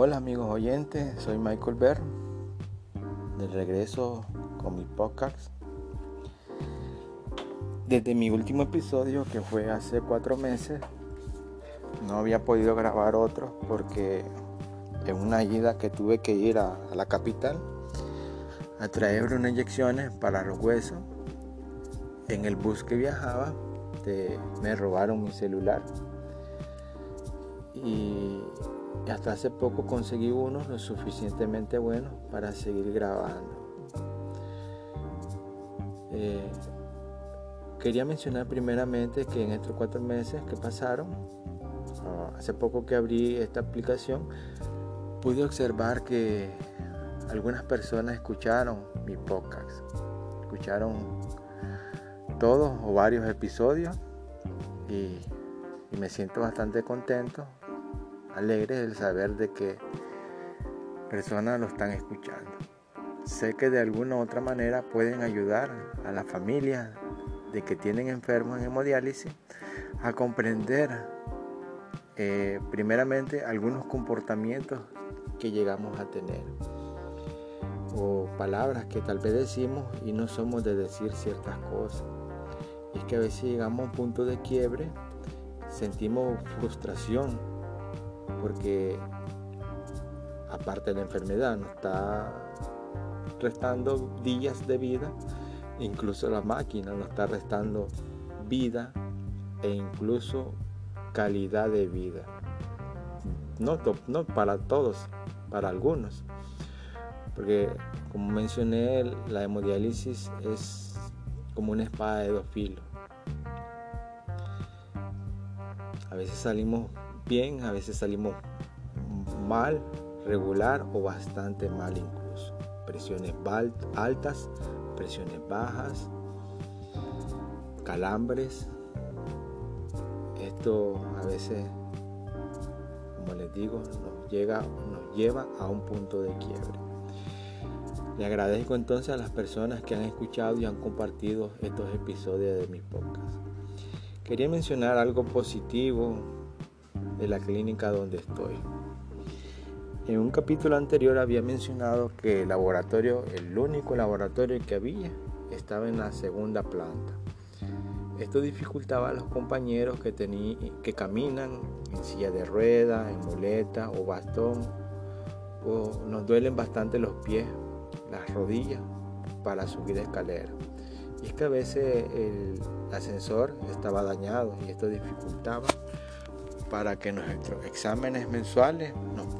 Hola amigos oyentes, soy Michael Berr, de regreso con mi podcast. Desde mi último episodio, que fue hace cuatro meses, no había podido grabar otro porque en una ida que tuve que ir a, la capital a traer unas inyecciones para los huesos, en el bus que viajaba me robaron mi celular y hasta hace poco conseguí uno lo suficientemente bueno para seguir grabando. Eh, quería mencionar primeramente que en estos cuatro meses que pasaron, ah, hace poco que abrí esta aplicación, pude observar que algunas personas escucharon mi podcast, escucharon todos o varios episodios y me siento bastante contento alegre el saber de que personas lo están escuchando. Sé que de alguna u otra manera pueden ayudar a las familias de que tienen enfermos en hemodiálisis a comprender eh, primeramente algunos comportamientos que llegamos a tener o palabras que tal vez decimos y no somos de decir ciertas cosas. Es que a veces llegamos a un punto de quiebre, sentimos frustración porque aparte de la enfermedad nos está restando días de vida, incluso la máquina nos está restando vida e incluso calidad de vida. No, no para todos, para algunos. Porque como mencioné, la hemodiálisis es como una espada de dos filos. A veces salimos bien, a veces salimos mal, regular o bastante mal incluso. Presiones altas, presiones bajas, calambres. Esto a veces, como les digo, nos, llega, nos lleva a un punto de quiebre. Le agradezco entonces a las personas que han escuchado y han compartido estos episodios de mi podcast. Quería mencionar algo positivo de la clínica donde estoy. En un capítulo anterior había mencionado que el laboratorio, el único laboratorio que había, estaba en la segunda planta. Esto dificultaba a los compañeros que, que caminan en silla de rueda, en muleta o bastón, o nos duelen bastante los pies, las rodillas para subir escalera. Y es que a veces el ascensor estaba dañado y esto dificultaba para que nuestros exámenes mensuales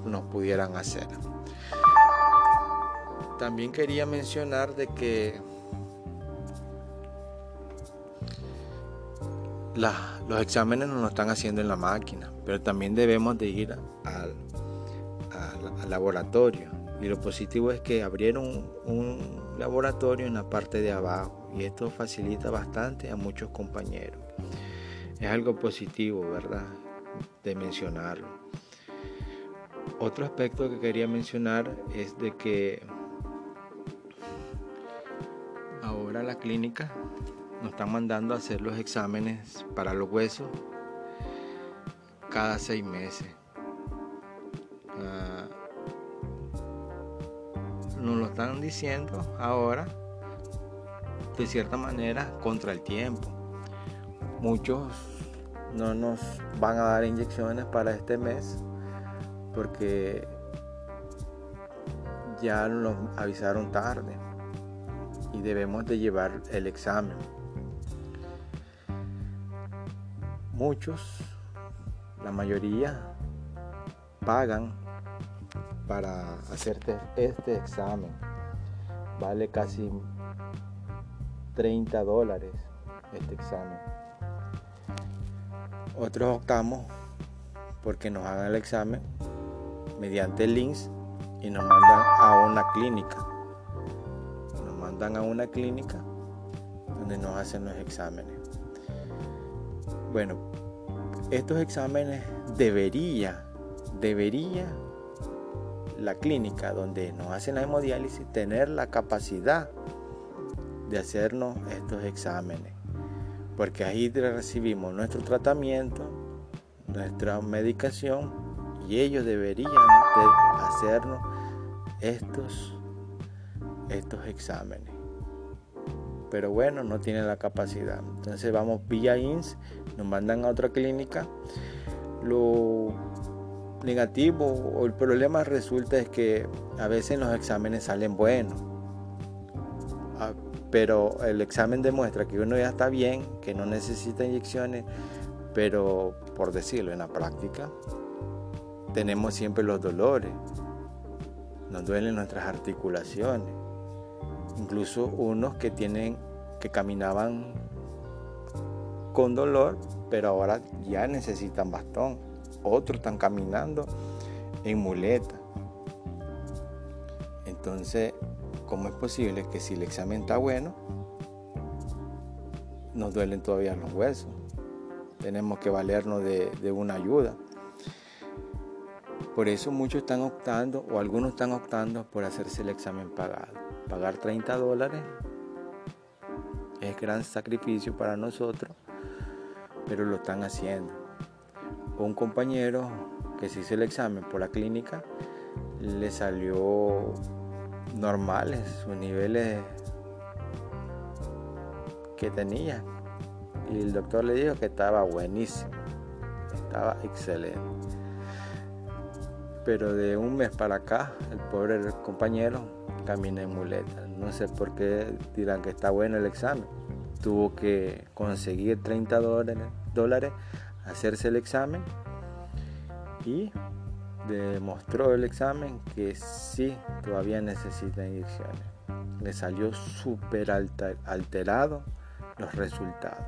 nos, pudieran hacer. También quería mencionar de que los exámenes nos lo están haciendo en la máquina, pero también debemos de ir al, laboratorio. Y lo positivo es que abrieron un laboratorio en la parte de abajo y esto facilita bastante a muchos compañeros. Es algo positivo, ¿verdad? Mencionarlo. Otro aspecto que quería mencionar es de que ahora la clínica nos está mandando a hacer los exámenes para los huesos cada seis meses. Ah, nos lo están diciendo ahora de cierta manera contra el tiempo. Muchos no nos van a dar inyecciones para este mes porque ya nos avisaron tarde y debemos de llevar el examen. Muchos, la mayoría, pagan para hacerte este examen. Vale casi 30 dólares este examen. Otros optamos porque nos hagan el examen mediante links y nos mandan a una clínica. Nos mandan a una clínica donde nos hacen los exámenes. Bueno, estos exámenes debería, debería la clínica donde nos hacen la hemodiálisis tener la capacidad de hacernos estos exámenes porque ahí recibimos nuestro tratamiento, nuestra medicación y ellos deberían de hacernos estos, estos exámenes. Pero bueno, no tienen la capacidad. Entonces vamos vía INS, nos mandan a otra clínica. Lo negativo o el problema resulta es que a veces los exámenes salen buenos. Pero el examen demuestra que uno ya está bien, que no necesita inyecciones, pero por decirlo en la práctica, tenemos siempre los dolores, nos duelen nuestras articulaciones, incluso unos que tienen que caminaban con dolor, pero ahora ya necesitan bastón, otros están caminando en muleta. Entonces, ¿cómo es posible que si el examen está bueno, nos duelen todavía los huesos? Tenemos que valernos de, una ayuda. Por eso muchos están optando, o algunos están optando por hacerse el examen pagado. Pagar 30 dólares es gran sacrificio para nosotros, pero lo están haciendo. Un compañero que se hizo el examen por la clínica le salió normales sus niveles que tenía. Y el doctor le dijo que estaba buenísimo, estaba excelente pero de un mes para acá, el pobre compañero camina en muleta. No sé por qué dirán que está bueno el examen. Tuvo que conseguir 30 dólares, dólares hacerse el examen y demostró el examen que sí, todavía necesita inyecciones. Le salió súper alterado los resultados.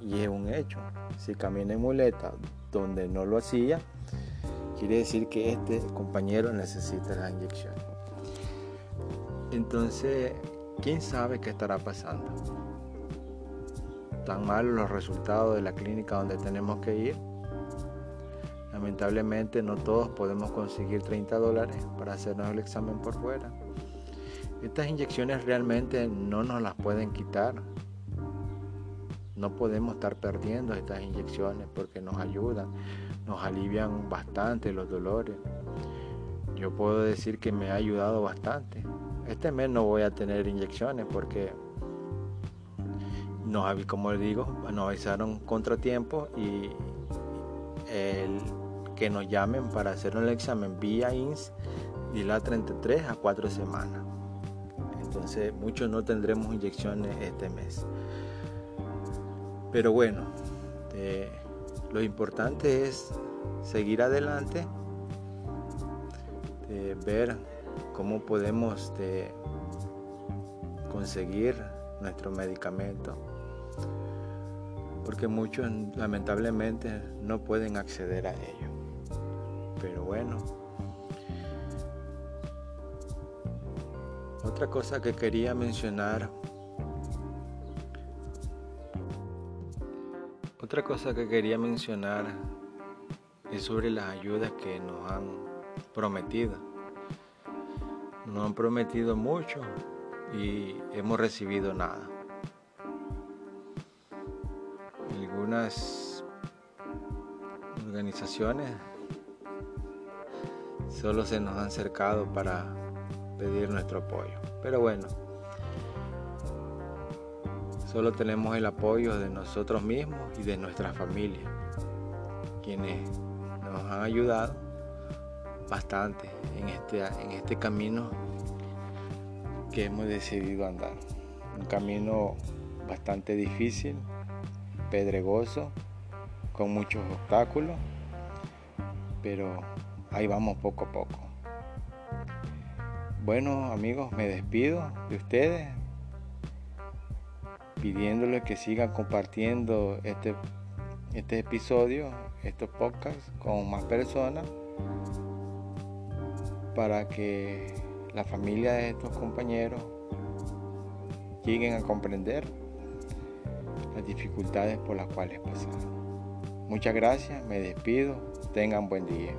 Y es un hecho. Si camina en muleta donde no lo hacía, quiere decir que este compañero necesita la inyección. Entonces, ¿quién sabe qué estará pasando? ¿Tan malos los resultados de la clínica donde tenemos que ir? Lamentablemente no todos podemos conseguir 30 dólares para hacernos el examen por fuera. Estas inyecciones realmente no nos las pueden quitar. No podemos estar perdiendo estas inyecciones porque nos ayudan nos alivian bastante los dolores. Yo puedo decir que me ha ayudado bastante. Este mes no voy a tener inyecciones porque nos, como digo, nos avisaron contratiempo y el que nos llamen para hacer el examen vía INS la 33 a 4 semanas. Entonces muchos no tendremos inyecciones este mes. Pero bueno, eh, lo importante es seguir adelante, de ver cómo podemos conseguir nuestro medicamento, porque muchos lamentablemente no pueden acceder a ello. Pero bueno, otra cosa que quería mencionar Otra cosa que quería mencionar es sobre las ayudas que nos han prometido. Nos han prometido mucho y hemos recibido nada. Algunas organizaciones solo se nos han acercado para pedir nuestro apoyo. Pero bueno, Solo tenemos el apoyo de nosotros mismos y de nuestra familia, quienes nos han ayudado bastante en este, en este camino que hemos decidido andar. Un camino bastante difícil, pedregoso, con muchos obstáculos, pero ahí vamos poco a poco. Bueno amigos, me despido de ustedes, pidiéndole que sigan compartiendo este, este episodio, estos podcasts con más personas para que la familia de estos compañeros lleguen a comprender las dificultades por las cuales pasaron. Muchas gracias, me despido, tengan buen día.